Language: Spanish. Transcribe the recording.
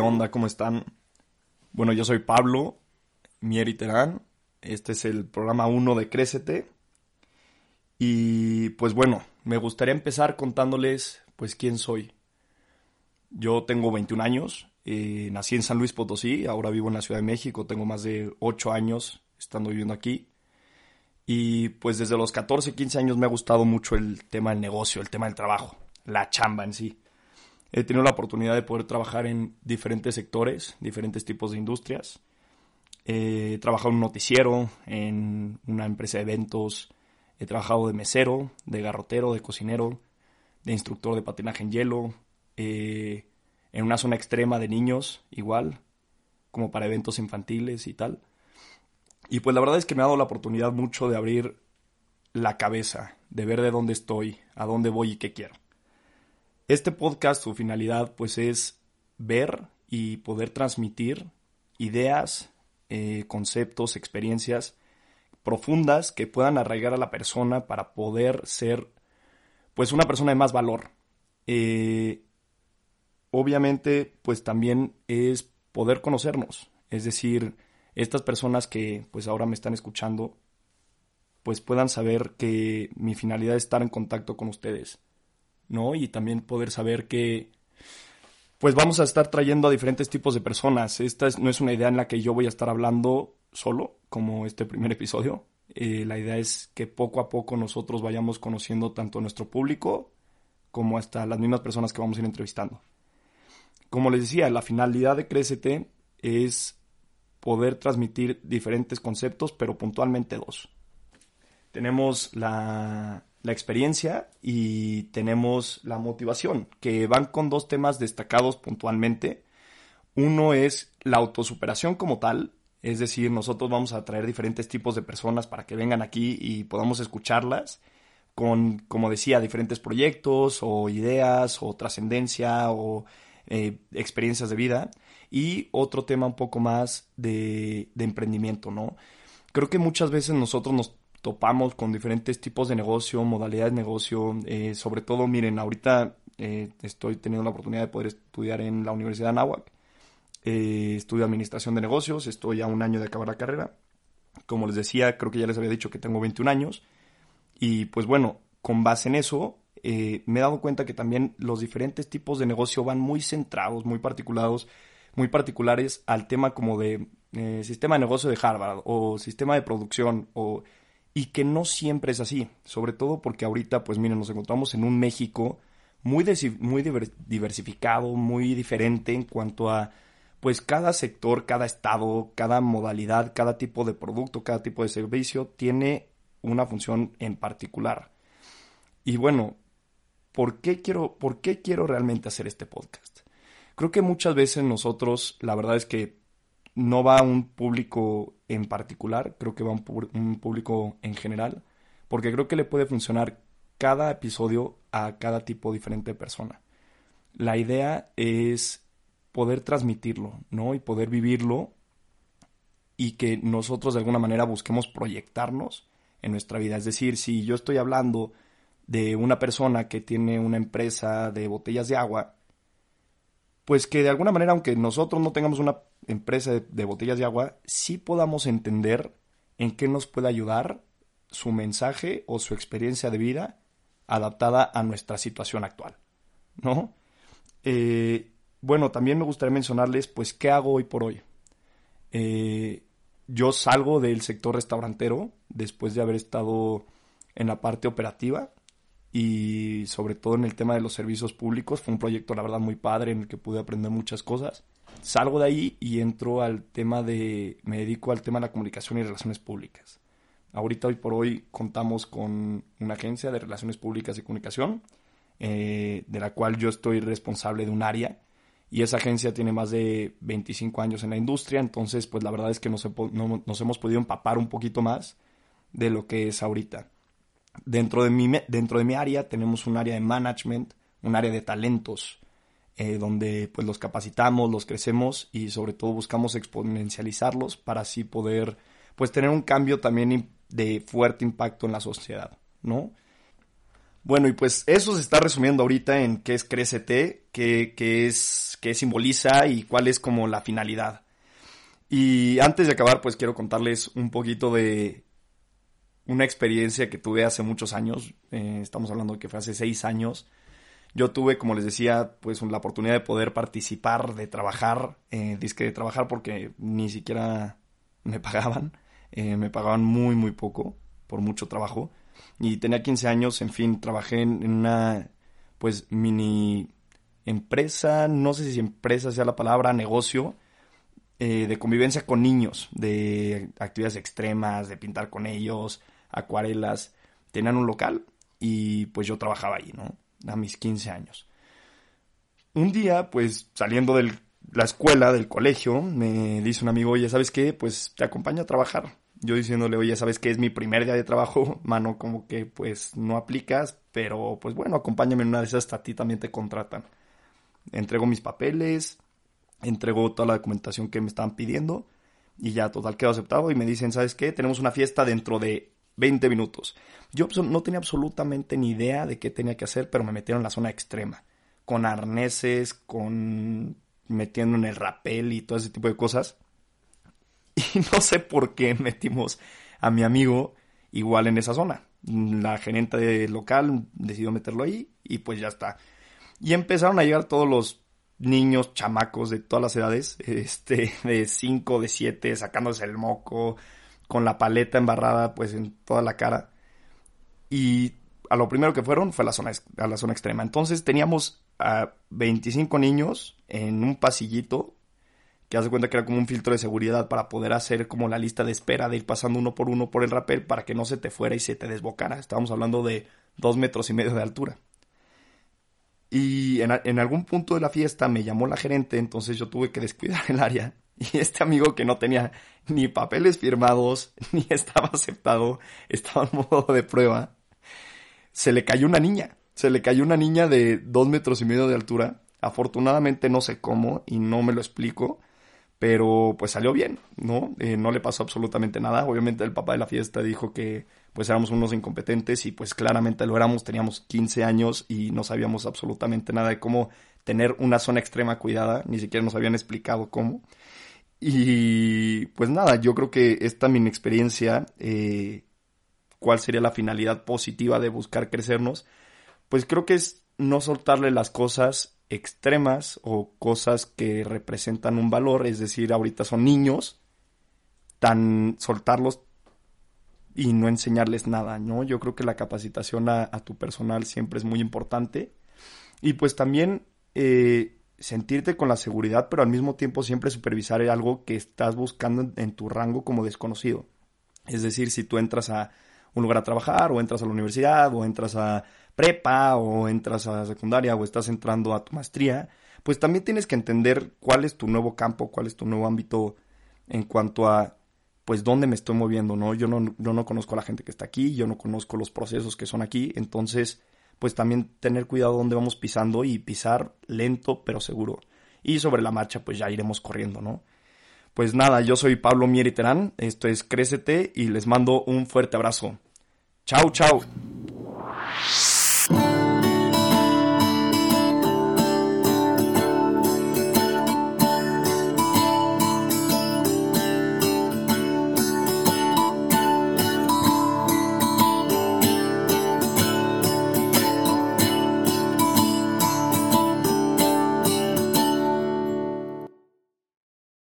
onda? ¿Cómo están? Bueno, yo soy Pablo Mieri Terán. Este es el programa 1 de Crécete. Y pues bueno, me gustaría empezar contándoles pues quién soy. Yo tengo 21 años, eh, nací en San Luis Potosí, ahora vivo en la Ciudad de México, tengo más de 8 años estando viviendo aquí. Y pues desde los 14, 15 años me ha gustado mucho el tema del negocio, el tema del trabajo, la chamba en sí. He tenido la oportunidad de poder trabajar en diferentes sectores, diferentes tipos de industrias. he trabajado en un noticiero, en una empresa de eventos. He trabajado de mesero, de garrotero, de cocinero, de instructor de patinaje en hielo. Eh, en una zona extrema de niños, igual, como para eventos infantiles y tal. Y pues la verdad es que me ha dado la oportunidad mucho de abrir la cabeza, de ver de dónde estoy, a dónde voy y qué quiero. Este podcast, su finalidad, pues es ver y poder transmitir ideas, eh, conceptos, experiencias profundas que puedan arraigar a la persona para poder ser, pues, una persona de más valor. Eh, obviamente, pues también es poder conocernos, es decir, estas personas que, pues, ahora me están escuchando, pues puedan saber que mi finalidad es estar en contacto con ustedes ¿no? Y también poder saber que pues vamos a estar trayendo a diferentes tipos de personas. Esta no es una idea en la que yo voy a estar hablando solo, como este primer episodio. Eh, la idea es que poco a poco nosotros vayamos conociendo tanto nuestro público como hasta las mismas personas que vamos a ir entrevistando. Como les decía, la finalidad de Crécete es poder transmitir diferentes conceptos, pero puntualmente dos. Tenemos la la experiencia y tenemos la motivación, que van con dos temas destacados puntualmente. Uno es la autosuperación como tal, es decir, nosotros vamos a traer diferentes tipos de personas para que vengan aquí y podamos escucharlas con, como decía, diferentes proyectos o ideas o trascendencia o eh, experiencias de vida. Y otro tema un poco más de, de emprendimiento, ¿no? Creo que muchas veces nosotros nos topamos con diferentes tipos de negocio, modalidades de negocio, eh, sobre todo, miren, ahorita eh, estoy teniendo la oportunidad de poder estudiar en la Universidad de Anáhuac, eh, estudio administración de negocios, estoy a un año de acabar la carrera, como les decía, creo que ya les había dicho que tengo 21 años, y pues bueno, con base en eso, me he dado cuenta que también los diferentes tipos de negocio van muy centrados, muy particulados, muy particulares al tema como de sistema de negocio de Harvard o sistema de producción o y que no siempre es así, sobre todo porque ahorita, pues miren, nos encontramos en un México muy, muy diversificado, muy diferente en cuanto a, pues cada sector, cada estado, cada modalidad, cada tipo de producto, cada tipo de servicio tiene una función en particular. Y bueno, ¿por qué quiero, por qué quiero realmente hacer este podcast? Creo que muchas veces nosotros, la verdad es que no va a un público en particular, creo que va a un, público en general, porque creo que le puede funcionar cada episodio a cada tipo diferente de persona. La idea es poder transmitirlo, ¿no? Y poder vivirlo y que nosotros de alguna manera busquemos proyectarnos en nuestra vida. Es decir, si yo estoy hablando de una persona que tiene una empresa de botellas de agua, pues que de alguna manera, aunque nosotros no tengamos una empresa de, botellas de agua, sí podamos entender en qué nos puede ayudar su mensaje o su experiencia de vida adaptada a nuestra situación actual, ¿no? Eh, bueno, también me gustaría mencionarles, pues, ¿qué hago hoy por hoy? Eh, yo salgo del sector restaurantero después de haber estado en la parte operativa y sobre todo en el tema de los servicios públicos. Fue un proyecto, la verdad, muy padre en el que pude aprender muchas cosas. Salgo de ahí y entro al tema de, me dedico al tema de la comunicación y relaciones públicas. Ahorita, hoy por hoy, contamos con una agencia de relaciones públicas y comunicación, eh, de la cual yo estoy responsable de un área. Y esa agencia tiene más de 25 años en la industria, entonces, pues la verdad es que nos, nos hemos podido empapar un poquito más de lo que es ahorita. Dentro de, mi, dentro de mi área tenemos un área de management, un área de talentos, eh, donde pues los capacitamos, los crecemos y sobre todo buscamos exponencializarlos para así poder pues tener un cambio también de fuerte impacto en la sociedad, ¿no? Bueno, y pues eso se está resumiendo ahorita en qué es Crécete, qué, qué es, qué simboliza y cuál es como la finalidad. Y antes de acabar, pues quiero contarles un poquito de una experiencia que tuve hace muchos años. Eh, estamos hablando de que fue hace seis años. Yo tuve, como les decía, pues la oportunidad de poder participar, de trabajar, eh, disque de trabajar porque ni siquiera me pagaban. Eh, me pagaban muy, muy poco por mucho trabajo. Y tenía 15 años, en fin, trabajé en, una, pues, mini empresa, no sé si empresa sea la palabra, negocio, eh, de convivencia con niños, de actividades extremas, de pintar con ellos, acuarelas. Tenían un local y pues yo trabajaba ahí, ¿no? A mis 15 años. Un día, pues saliendo de la escuela, del colegio, me dice un amigo, oye, ¿sabes qué? Pues te acompaño a trabajar. Yo diciéndole, oye, ¿sabes qué? Es mi primer día de trabajo, mano, como que pues no aplicas, pero pues bueno, acompáñame en una de esas, a ti también te contratan. Entrego mis papeles, entrego toda la documentación que me estaban pidiendo y ya total quedó aceptado y me dicen, ¿sabes qué? Tenemos una fiesta dentro de 20 minutos. Yo no tenía absolutamente ni idea de qué tenía que hacer, pero me metieron en la zona extrema, con arneses, con metiendo en el rapel y todo ese tipo de cosas. Y no sé por qué metimos a mi amigo igual en esa zona. La gerente del local decidió meterlo ahí y pues ya está. Y empezaron a llegar todos los niños, chamacos de todas las edades, este, de 5, de 7, sacándose el moco, con la paleta embarrada pues en toda la cara. Y a lo primero que fueron fue a la zona, a la zona extrema. Entonces teníamos a 25 niños en un pasillito que hace cuenta que era como un filtro de seguridad para poder hacer como la lista de espera de ir pasando uno por uno por el rapel para que no se te fuera y se te desbocara. Estábamos hablando de dos metros y medio de altura. Y en, algún punto de la fiesta me llamó la gerente, entonces yo tuve que descuidar el área. Y este amigo que no tenía ni papeles firmados, ni estaba aceptado, estaba en modo de prueba, se le cayó una niña. Se le cayó una niña de dos metros y medio de altura. Afortunadamente no sé cómo y no me lo explico, pero pues salió bien, ¿no? Eh, no le pasó absolutamente nada. Obviamente el papá de la fiesta dijo que pues éramos unos incompetentes y pues claramente lo éramos, teníamos 15 años y no sabíamos absolutamente nada de cómo tener una zona extrema cuidada, ni siquiera nos habían explicado cómo. Y pues nada, yo creo que esta mi experiencia, eh, cuál sería la finalidad positiva de buscar crecernos, pues creo que es no soltarle las cosas extremas o cosas que representan un valor, es decir, ahorita son niños, tan soltarlos y no enseñarles nada, ¿no? Yo creo que la capacitación a, tu personal siempre es muy importante. Y pues también eh, sentirte con la seguridad, pero al mismo tiempo siempre supervisar algo que estás buscando en, tu rango como desconocido. Es decir, si tú entras a un lugar a trabajar, o entras a la universidad, o entras a prepa, o entras a secundaria, o estás entrando a tu maestría, pues también tienes que entender cuál es tu nuevo campo, cuál es tu nuevo ámbito en cuanto a pues dónde me estoy moviendo, ¿no? Yo no, no conozco a la gente que está aquí, yo no conozco los procesos que son aquí, entonces pues también tener cuidado dónde vamos pisando y pisar lento pero seguro. Y sobre la marcha pues ya iremos corriendo, ¿no? Pues nada, yo soy Pablo Mieriterán, esto es Crécete y les mando un fuerte abrazo. Chao, chao.